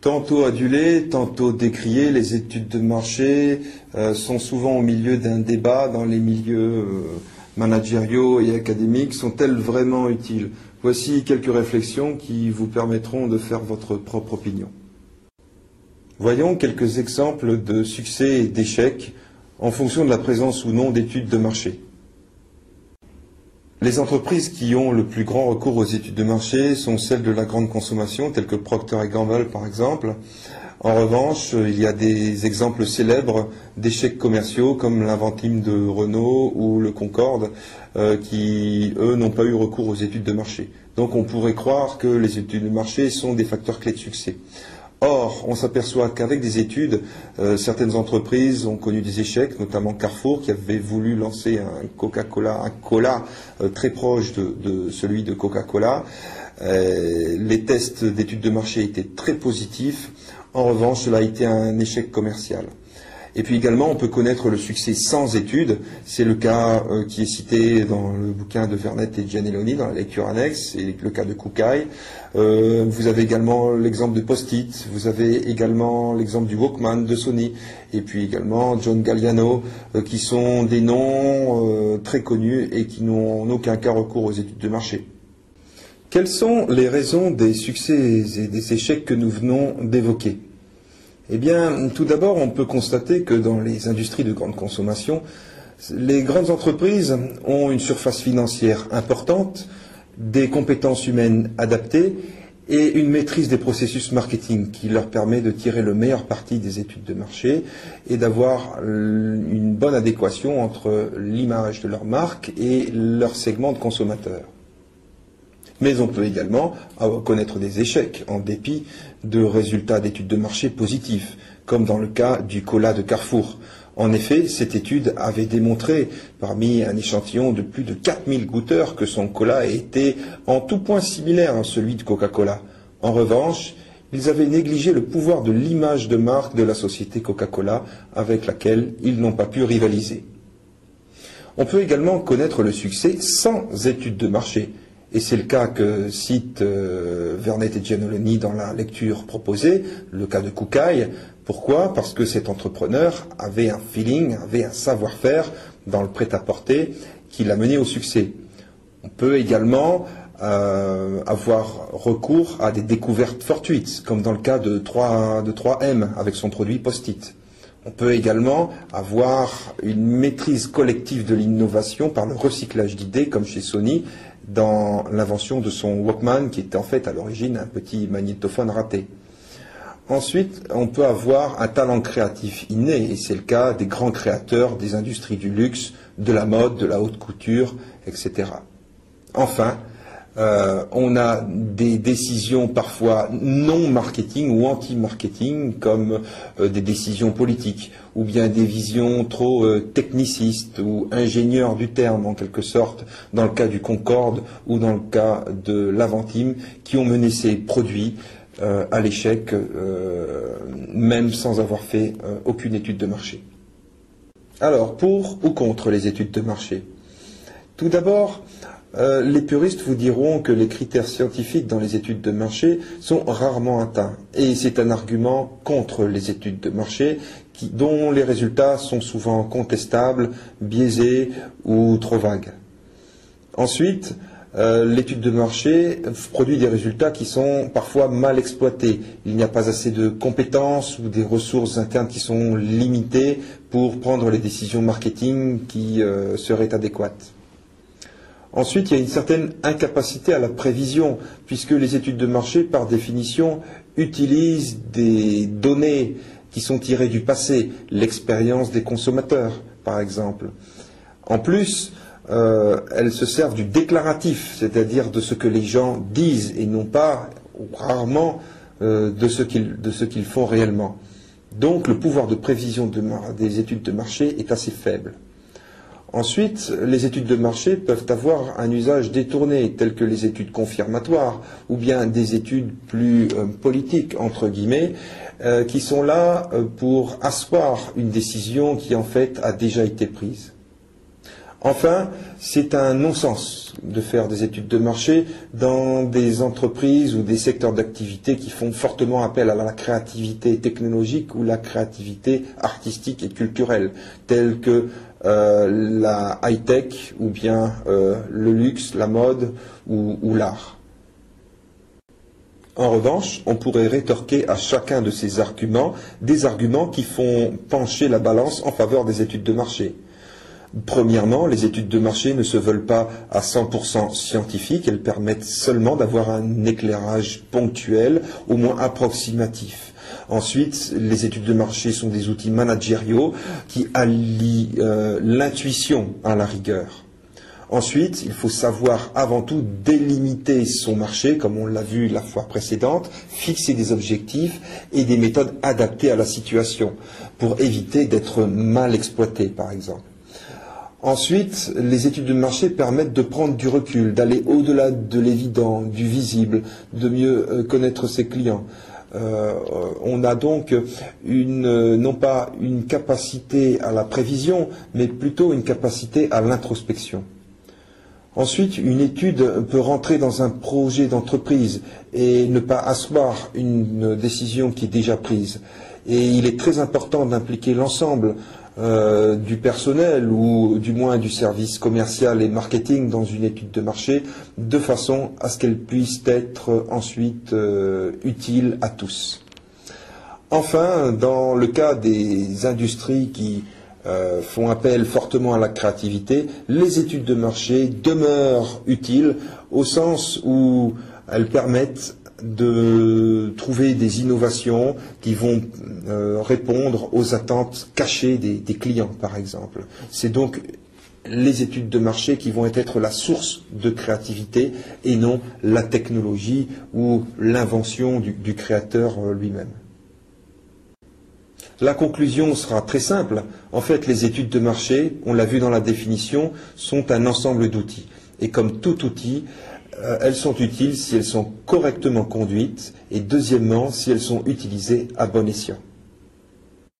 Tantôt adulées, tantôt décriées, les études de marché euh, sont souvent au milieu d'un débat dans les milieux euh, managériaux et académiques. Sont-elles vraiment utiles? Voici quelques réflexions qui vous permettront de faire votre propre opinion. Voyons quelques exemples de succès et d'échecs en fonction de la présence ou non d'études de marché. Les entreprises qui ont le plus grand recours aux études de marché sont celles de la grande consommation, telles que Procter Gamble par exemple. En revanche, il y a des exemples célèbres d'échecs commerciaux comme l'Inventime de Renault ou le Concorde, euh, qui, eux, n'ont pas eu recours aux études de marché. Donc on pourrait croire que les études de marché sont des facteurs clés de succès. Or, on s'aperçoit qu'avec des études, euh, certaines entreprises ont connu des échecs, notamment Carrefour, qui avait voulu lancer un Coca-Cola, un cola euh, très proche de, celui de Coca-Cola. Euh, les tests d'études de marché étaient très positifs. En revanche, cela a été un échec commercial. Et puis également, on peut connaître le succès sans études. C'est le cas euh, qui est cité dans le bouquin de Vernet et Gianelloni, dans la lecture annexe, c'est le cas de Kukai. Euh, vous avez également l'exemple de Post-it, vous avez également l'exemple du Walkman de Sony, et puis également John Galliano, euh, qui sont des noms très connus et qui n'ont en aucun cas recours aux études de marché. Quelles sont les raisons des succès et des échecs que nous venons d'évoquer? Eh bien, tout d'abord, on peut constater que dans les industries de grande consommation, les grandes entreprises ont une surface financière importante, des compétences humaines adaptées et une maîtrise des processus marketing qui leur permet de tirer le meilleur parti des études de marché et d'avoir une bonne adéquation entre l'image de leur marque et leur segment de consommateurs. Mais on peut également connaître des échecs en dépit de résultats d'études de marché positifs, comme dans le cas du cola de Carrefour. En effet, cette étude avait démontré, parmi un échantillon de plus de 4000 goûteurs, que son cola était en tout point similaire à celui de Coca-Cola. En revanche, ils avaient négligé le pouvoir de l'image de marque de la société Coca-Cola avec laquelle ils n'ont pas pu rivaliser. On peut également connaître le succès sans études de marché, et c'est le cas que cite euh, Vernet et Giannolini dans la lecture proposée, le cas de Kukai. Pourquoi? Parce que cet entrepreneur avait un feeling, avait un savoir-faire dans le prêt-à-porter qui l'a mené au succès. On peut également euh, avoir recours à des découvertes fortuites, comme dans le cas de 3, de 3M avec son produit Post-it. On peut également avoir une maîtrise collective de l'innovation par le recyclage d'idées, comme chez Sony, dans l'invention de son Walkman, qui était en fait à l'origine un petit magnétophone raté. Ensuite, on peut avoir un talent créatif inné, et c'est le cas des grands créateurs des industries du luxe, de la mode, de la haute couture, etc. Enfin, euh, on a des décisions parfois non marketing ou anti-marketing, comme euh, des décisions politiques, ou bien des visions trop euh, technicistes ou ingénieurs du terme, en quelque sorte, dans le cas du Concorde ou dans le cas de l'Aventime, qui ont mené ces produits à l'échec, même sans avoir fait aucune étude de marché. Alors, pour ou contre les études de marché? Tout d'abord, euh, les puristes vous diront que les critères scientifiques dans les études de marché sont rarement atteints. Et c'est un argument contre les études de marché dont les résultats sont souvent contestables, biaisés ou trop vagues. Ensuite, euh, l'étude de marché produit des résultats qui sont parfois mal exploités. Il n'y a pas assez de compétences ou des ressources internes qui sont limitées pour prendre les décisions marketing qui euh, seraient adéquates. Ensuite, il y a une certaine incapacité à la prévision, puisque les études de marché, par définition, utilisent des données qui sont tirées du passé, l'expérience des consommateurs, par exemple. En plus, euh, elles se servent du déclaratif, c'est-à-dire de ce que les gens disent et non pas, ou rarement, euh, de ce qu'ils font réellement. Donc le pouvoir de prévision des études de marché est assez faible. Ensuite, les études de marché peuvent avoir un usage détourné, tel que les études confirmatoires, ou bien des études plus euh, politiques, entre guillemets, euh, qui sont là euh, pour asseoir une décision qui en fait a déjà été prise. Enfin, c'est un non-sens de faire des études de marché dans des entreprises ou des secteurs d'activité qui font fortement appel à la créativité technologique ou la créativité artistique et culturelle, tels que euh, la high-tech ou bien euh, le luxe, la mode ou l'art. En revanche, on pourrait rétorquer à chacun de ces arguments des arguments qui font pencher la balance en faveur des études de marché. Premièrement, les études de marché ne se veulent pas à 100% scientifiques, elles permettent seulement d'avoir un éclairage ponctuel, au moins approximatif. Ensuite, les études de marché sont des outils managériaux qui allient euh, l'intuition à la rigueur. Ensuite, il faut savoir avant tout délimiter son marché, comme on l'a vu la fois précédente, fixer des objectifs et des méthodes adaptées à la situation, pour éviter d'être mal exploité, par exemple. Ensuite, les études de marché permettent de prendre du recul, d'aller au-delà de l'évident, du visible, de mieux euh, connaître ses clients. Euh, on a donc une, non pas une capacité à la prévision, mais plutôt une capacité à l'introspection. Ensuite, une étude peut rentrer dans un projet d'entreprise et ne pas asseoir une décision qui est déjà prise. Et il est très important d'impliquer l'ensemble euh, du personnel ou du moins du service commercial et marketing dans une étude de marché de façon à ce qu'elle puisse être ensuite euh, utile à tous. Enfin, dans le cas des industries qui euh, font appel fortement à la créativité, les études de marché demeurent utiles au sens où elles permettent de trouver des innovations qui vont euh, répondre aux attentes cachées des, clients, par exemple. C'est donc les études de marché qui vont être la source de créativité et non la technologie ou l'invention du, créateur euh, lui-même. La conclusion sera très simple. En fait, les études de marché, on l'a vu dans la définition, sont un ensemble d'outils. Et comme tout outil, euh, elles sont utiles si elles sont correctement conduites et deuxièmement si elles sont utilisées à bon escient.